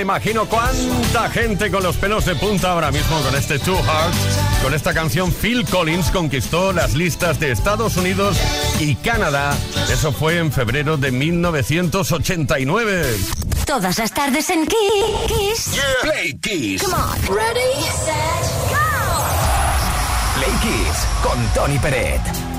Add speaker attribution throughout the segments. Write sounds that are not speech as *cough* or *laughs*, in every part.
Speaker 1: me imagino cuánta gente con los pelos de punta ahora mismo con este Two Hearts. Con esta canción Phil Collins conquistó las listas de Estados Unidos y Canadá. Eso fue en febrero de 1989.
Speaker 2: Todas las tardes en Kiss.
Speaker 3: Play Kiss.
Speaker 2: Come on.
Speaker 4: Ready, set, go.
Speaker 3: Play Kiss con Tony Peret.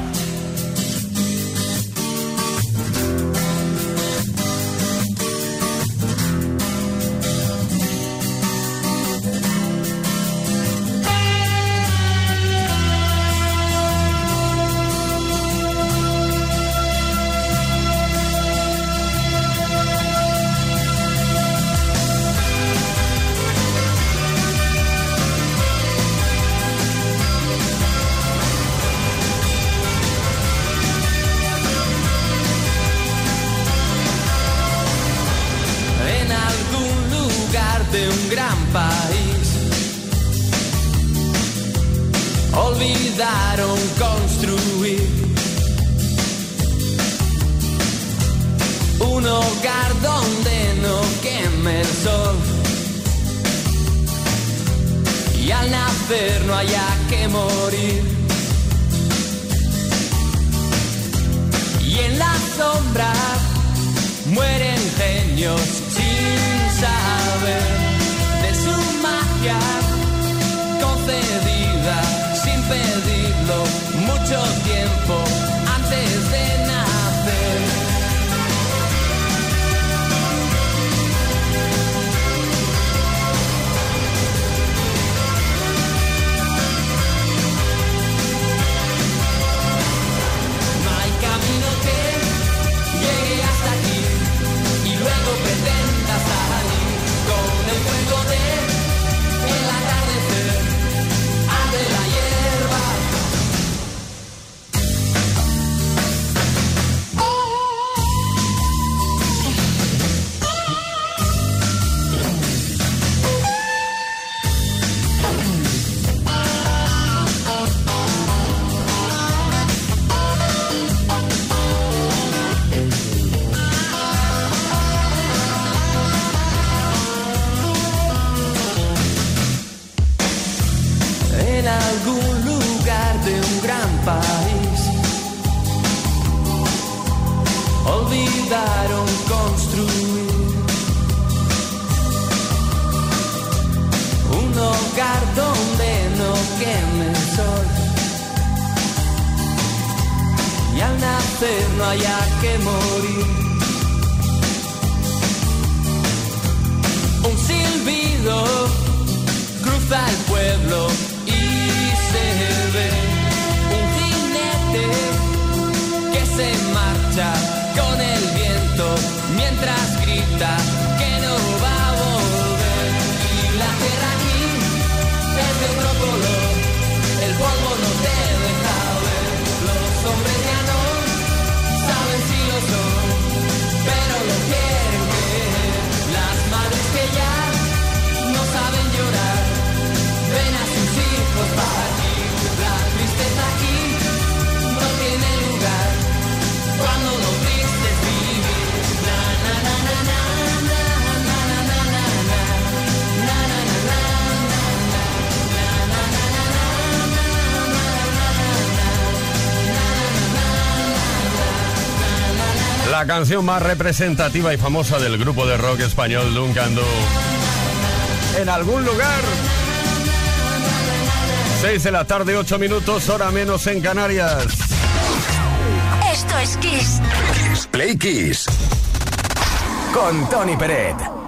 Speaker 1: La canción más representativa y famosa del grupo de rock español Duncan En algún lugar. 6 de la tarde, 8 minutos, hora menos en Canarias.
Speaker 2: Esto es Kiss.
Speaker 3: Kiss Play Kiss. Con Tony Peret.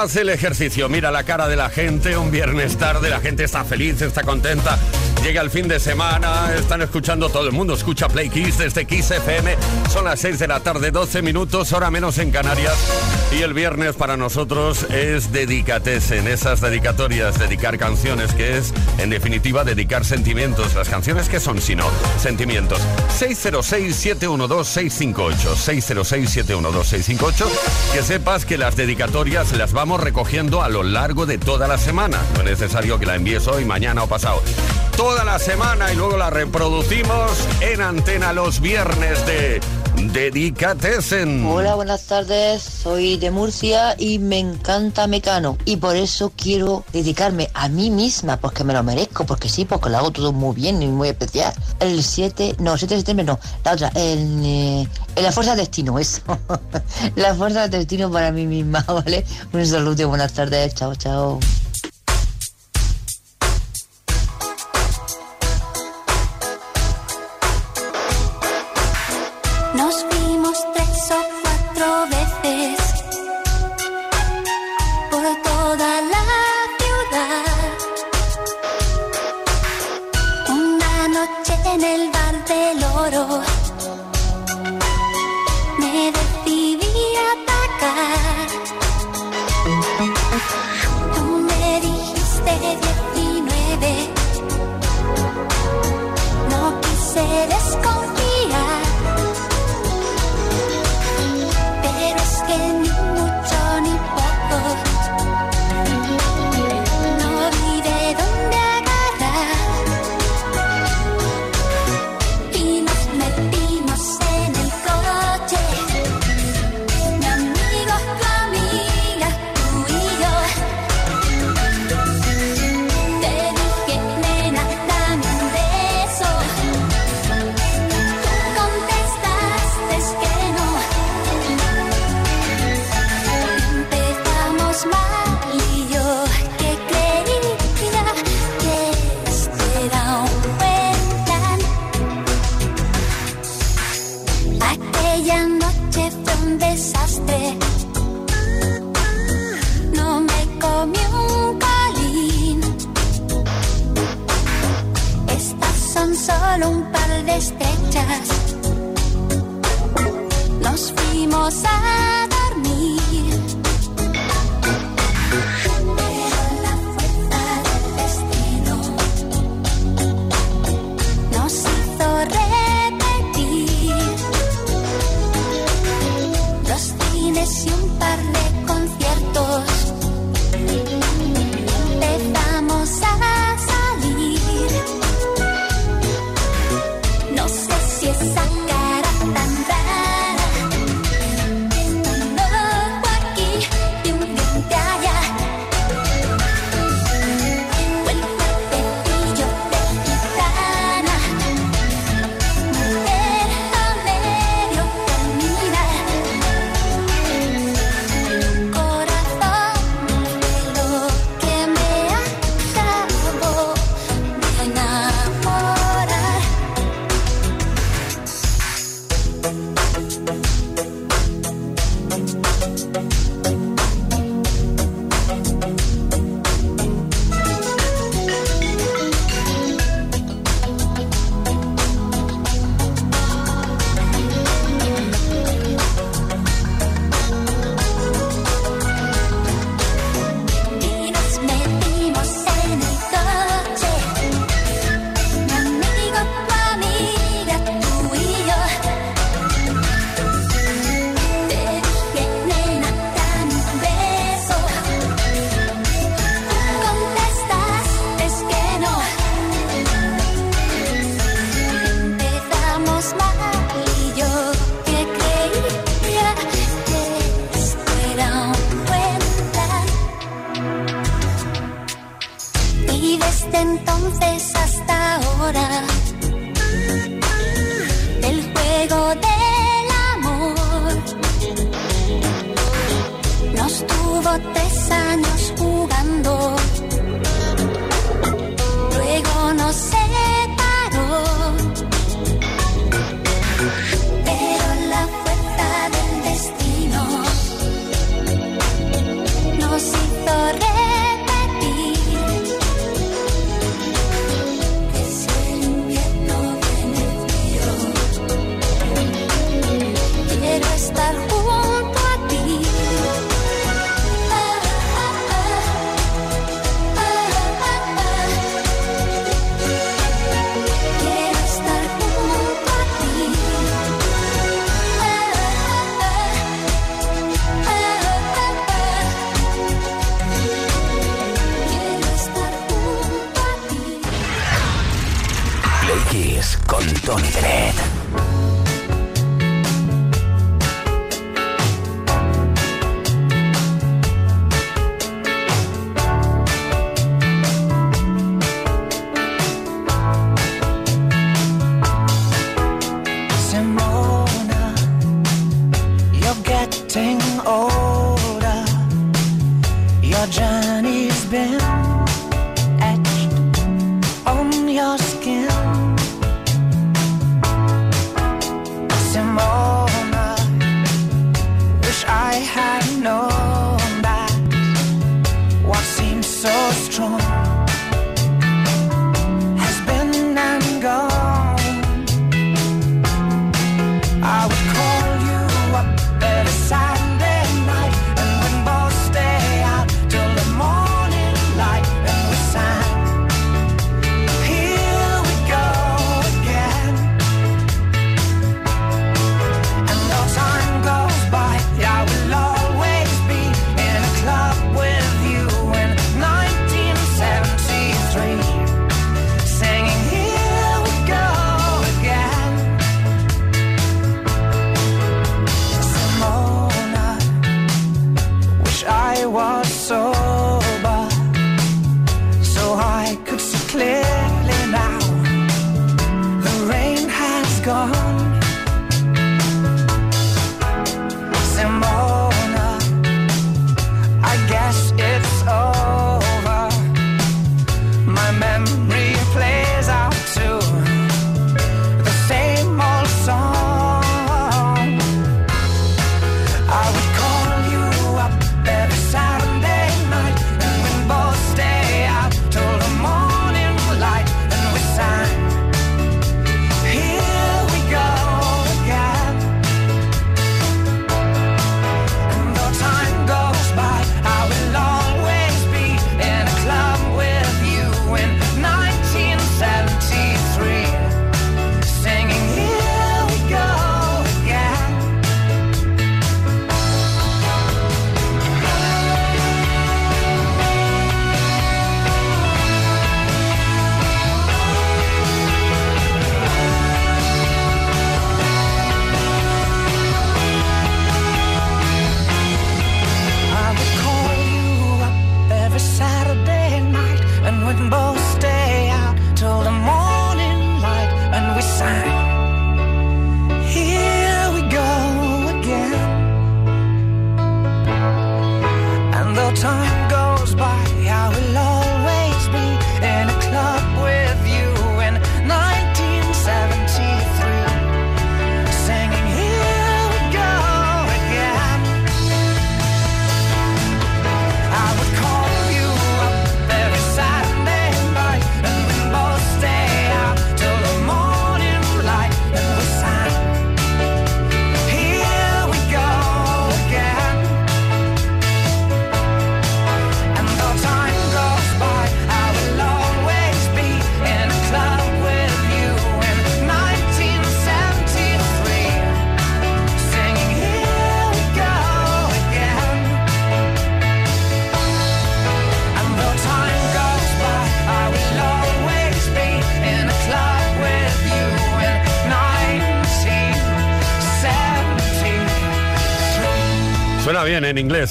Speaker 1: Haz el ejercicio, mira la cara de la gente, un viernes tarde, la gente está feliz, está contenta, llega el fin de semana, están escuchando todo el mundo, escucha Play Kiss desde Kiss FM, son las 6 de la tarde, 12 minutos, hora menos en Canarias, y el viernes para nosotros es dedicates en esas dedicatorias, dedicar canciones, que es en definitiva dedicar sentimientos, las canciones que son, si no, sentimientos. 606-712-658, 606-712-658, que sepas que las dedicatorias las vamos recogiendo a lo largo de toda la semana. No es necesario que la envíes hoy, mañana o pasado. La semana y luego la reproducimos en antena los viernes de Dedicatesen.
Speaker 5: Hola, buenas tardes. Soy de Murcia y me encanta Mecano. Y por eso quiero dedicarme a mí misma, porque me lo merezco, porque sí, porque lo hago todo muy bien y muy especial. El 7, no, 7 de septiembre no, la otra, el, eh, la Fuerza de Destino, eso. *laughs* la Fuerza de Destino para mí misma, *laughs* ¿vale? Un saludo buenas tardes. Chao, chao.
Speaker 6: seres con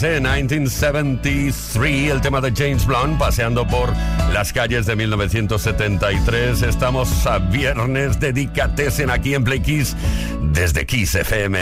Speaker 6: 1973,
Speaker 1: el tema de James Blunt, paseando por las calles de 1973. Estamos a viernes dedicatesen aquí en Play Kiss, desde Kiss FM.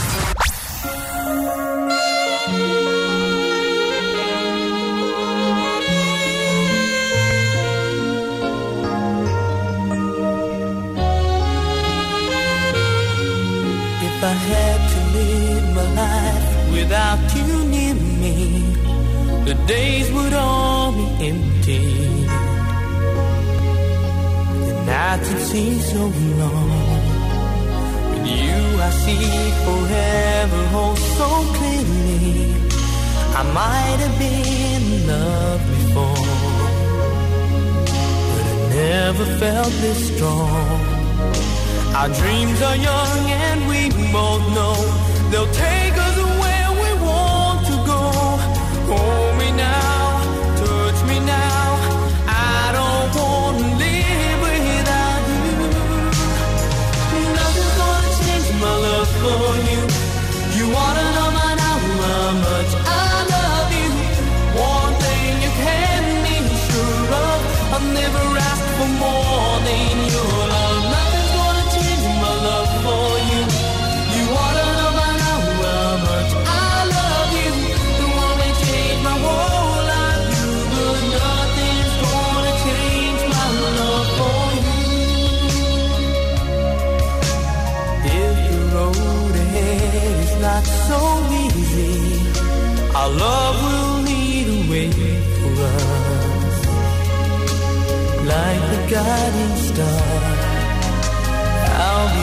Speaker 3: Nights would seem so long. With you, I see forever, oh so clearly. I might have been in love before, but I never felt this strong. Our dreams are young and we both know they'll take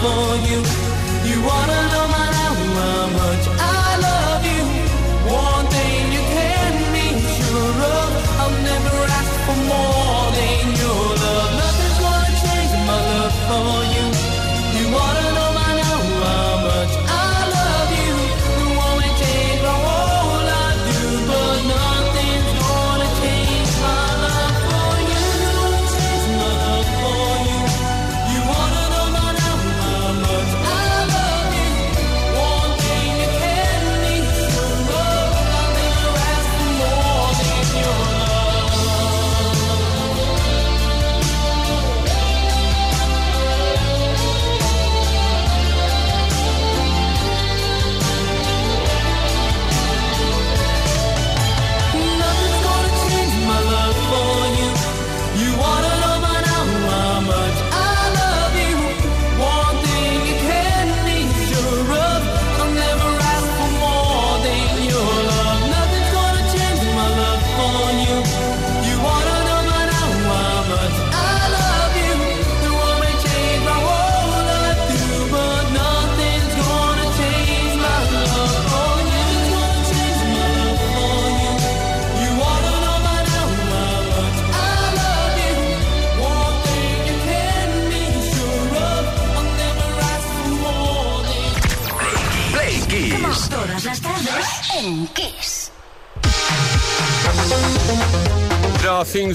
Speaker 3: for you. You wanna know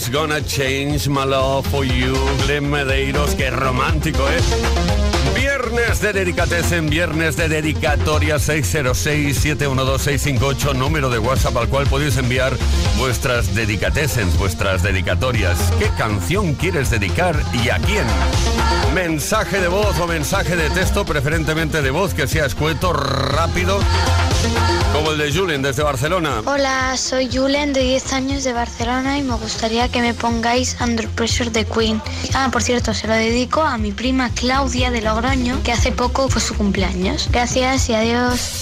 Speaker 3: Nothing's gonna change my love for you,
Speaker 1: Glenn Medeiros, qué romántico, ¿eh? Viernes de Dedicatecen, viernes de dedicatoria 606-712-658, número de WhatsApp al cual podéis enviar vuestras dedicatecens, vuestras dedicatorias. ¿Qué canción quieres dedicar y a quién? Mensaje de voz o mensaje de texto, preferentemente de voz, que sea escueto, rápido como el de Julen desde Barcelona.
Speaker 3: Hola, soy Julen de 10 años de Barcelona y me gustaría que me pongáis Under Pressure de Queen. Ah, por cierto, se lo dedico a mi prima Claudia de Logroño, que hace poco fue su cumpleaños. Gracias y adiós.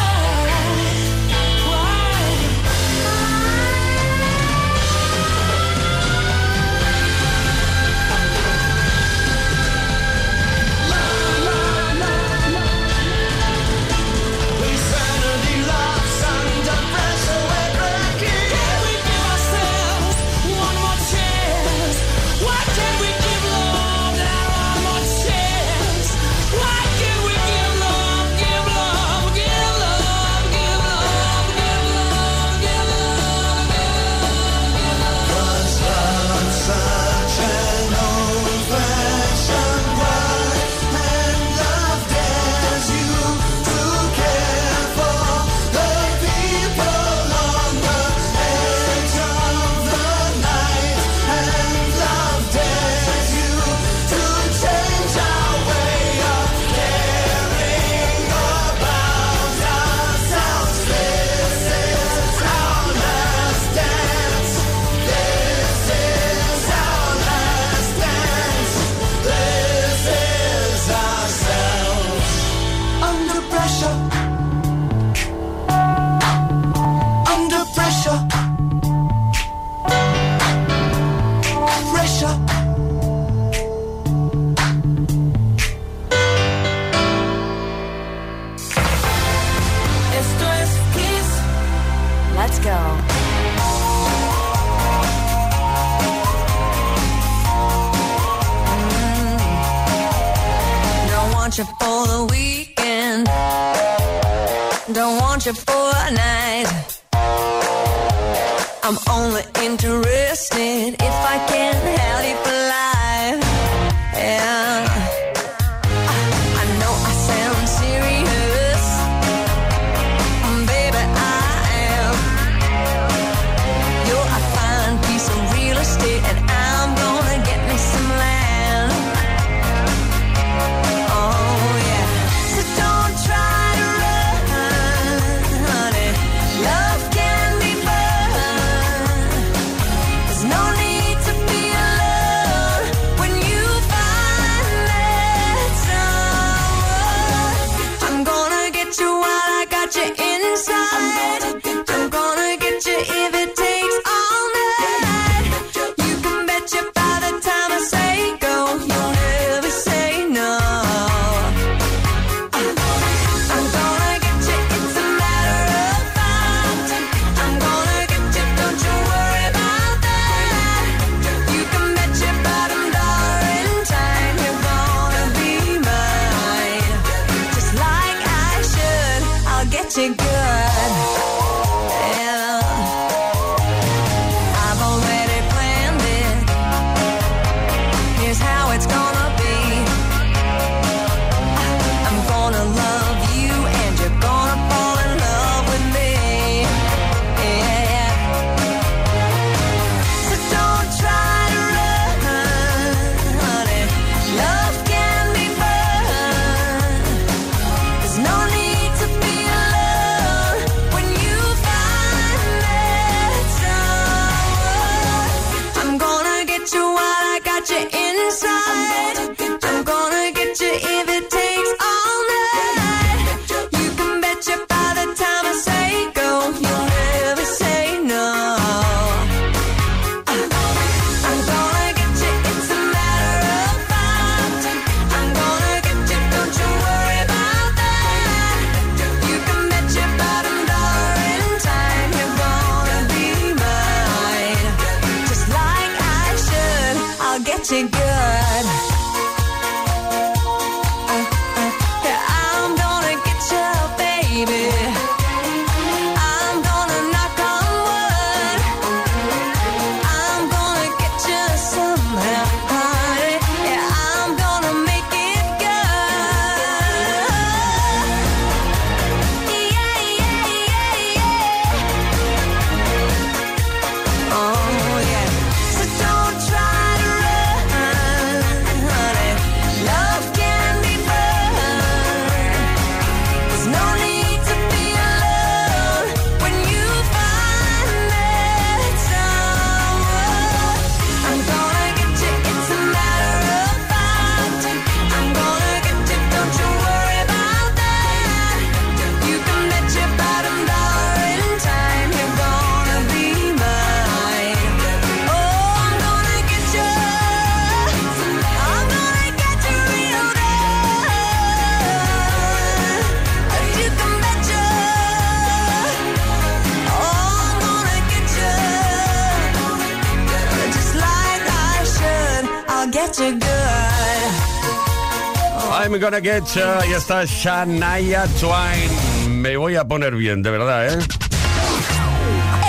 Speaker 7: Gonna Get
Speaker 1: Ahí está Shania Twain. Me voy a poner bien, de verdad, ¿eh?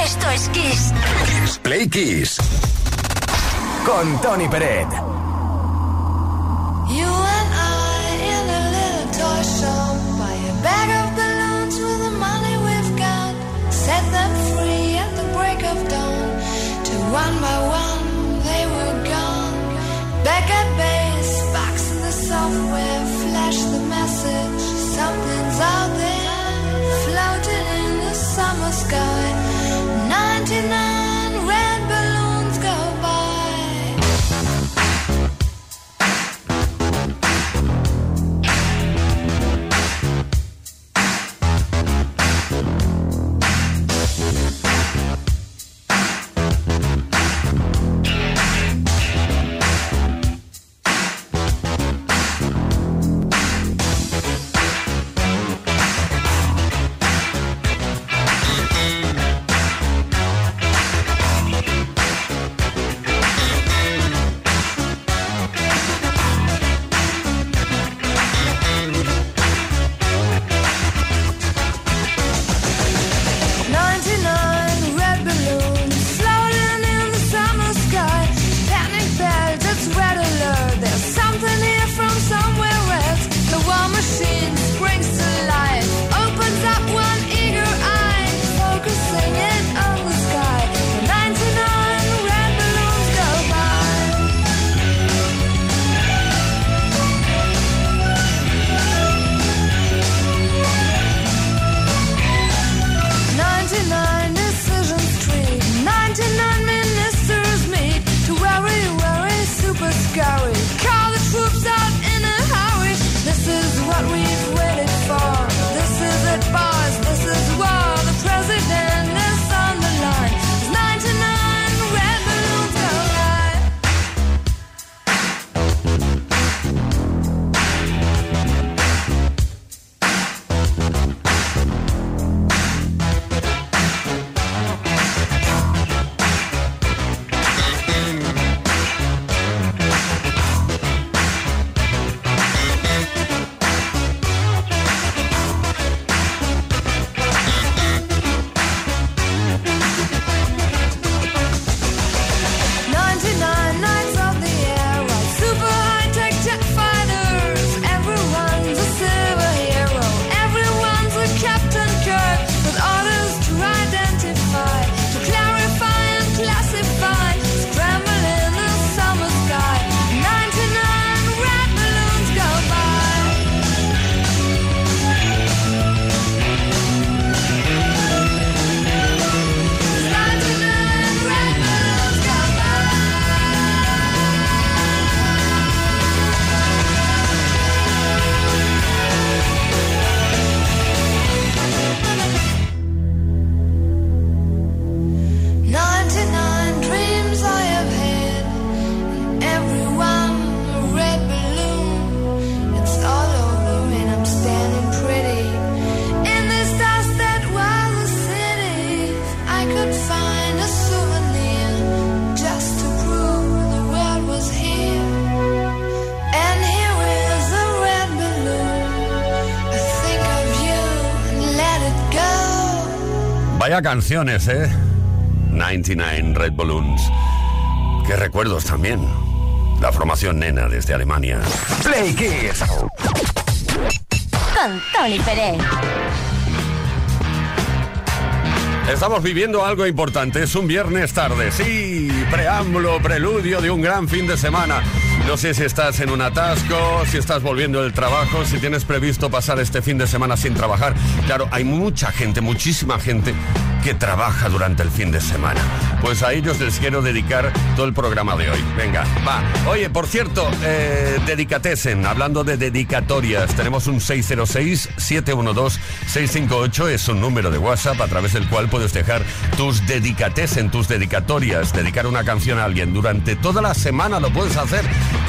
Speaker 2: Esto es Kiss.
Speaker 3: Kiss Play Kiss. Con Tony Peret.
Speaker 4: You and I in a little toy shop. Buy a bag of balloons with the money we've got. Set them free at the break of dawn. To one by one.
Speaker 1: Vaya canciones, ¿eh? 99 Red Balloons. Qué recuerdos también. La formación nena desde Alemania.
Speaker 3: Play Kids.
Speaker 2: Con Tony Pérez.
Speaker 1: Estamos viviendo algo importante. Es un viernes tarde. Sí, preámbulo, preludio de un gran fin de semana. No sé si estás en un atasco, si estás volviendo del trabajo, si tienes previsto pasar este fin de semana sin trabajar. Claro, hay mucha gente, muchísima gente que trabaja durante el fin de semana. Pues a ellos les quiero dedicar todo el programa de hoy. Venga, va. Oye, por cierto, eh, dedicatesen, hablando de dedicatorias, tenemos un 606-712-658, es un número de WhatsApp a través del cual puedes dejar tus dedicatesen, tus dedicatorias, dedicar una canción a alguien. Durante toda la semana lo puedes hacer,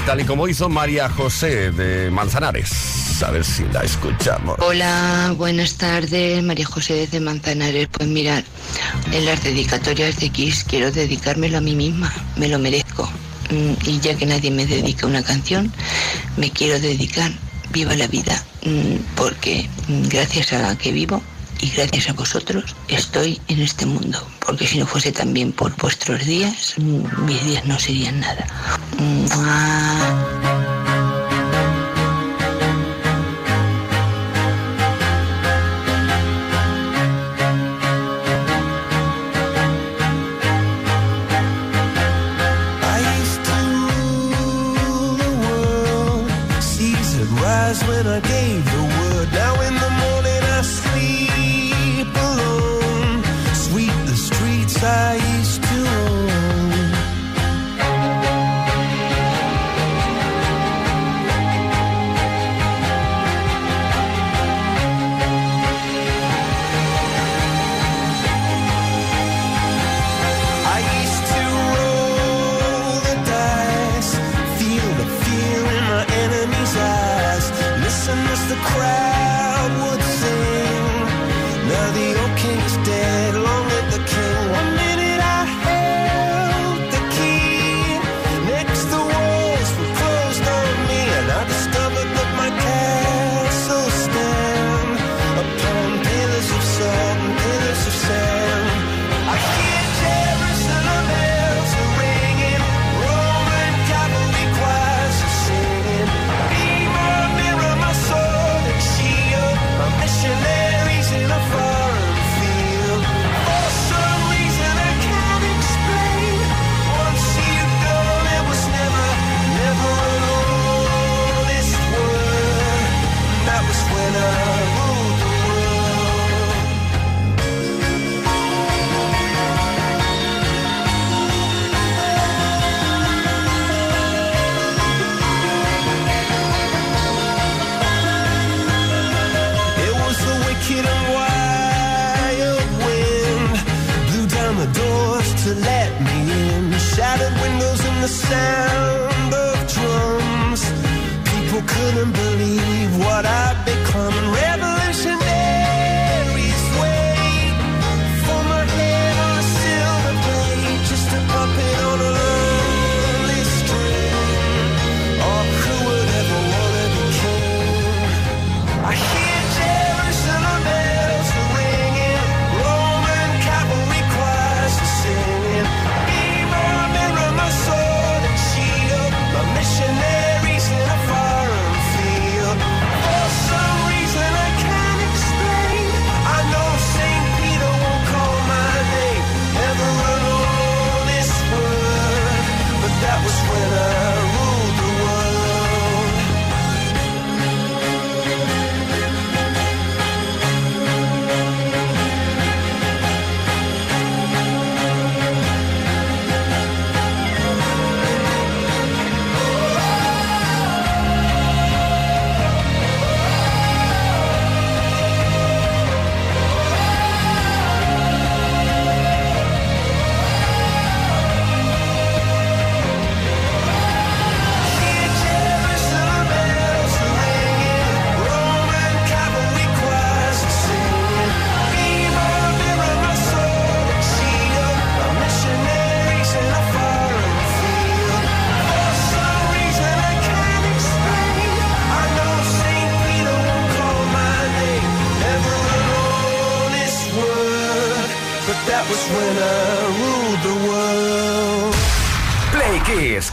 Speaker 1: tal y como hizo María José de Manzanares. A ver si la escuchamos.
Speaker 8: Hola, buenas tardes, María José desde Manzanares. Pues mira, en las dedicatorias de Kiss quiero dedicármelo a mí misma, me lo merezco. Mm, Y ya que nadie me dedica una canción, me quiero dedicar Viva la vida, mm, porque mm, gracias a que vivo y gracias a vosotros estoy en este mundo, porque si no fuese también por vuestros días, mis días no serían nada.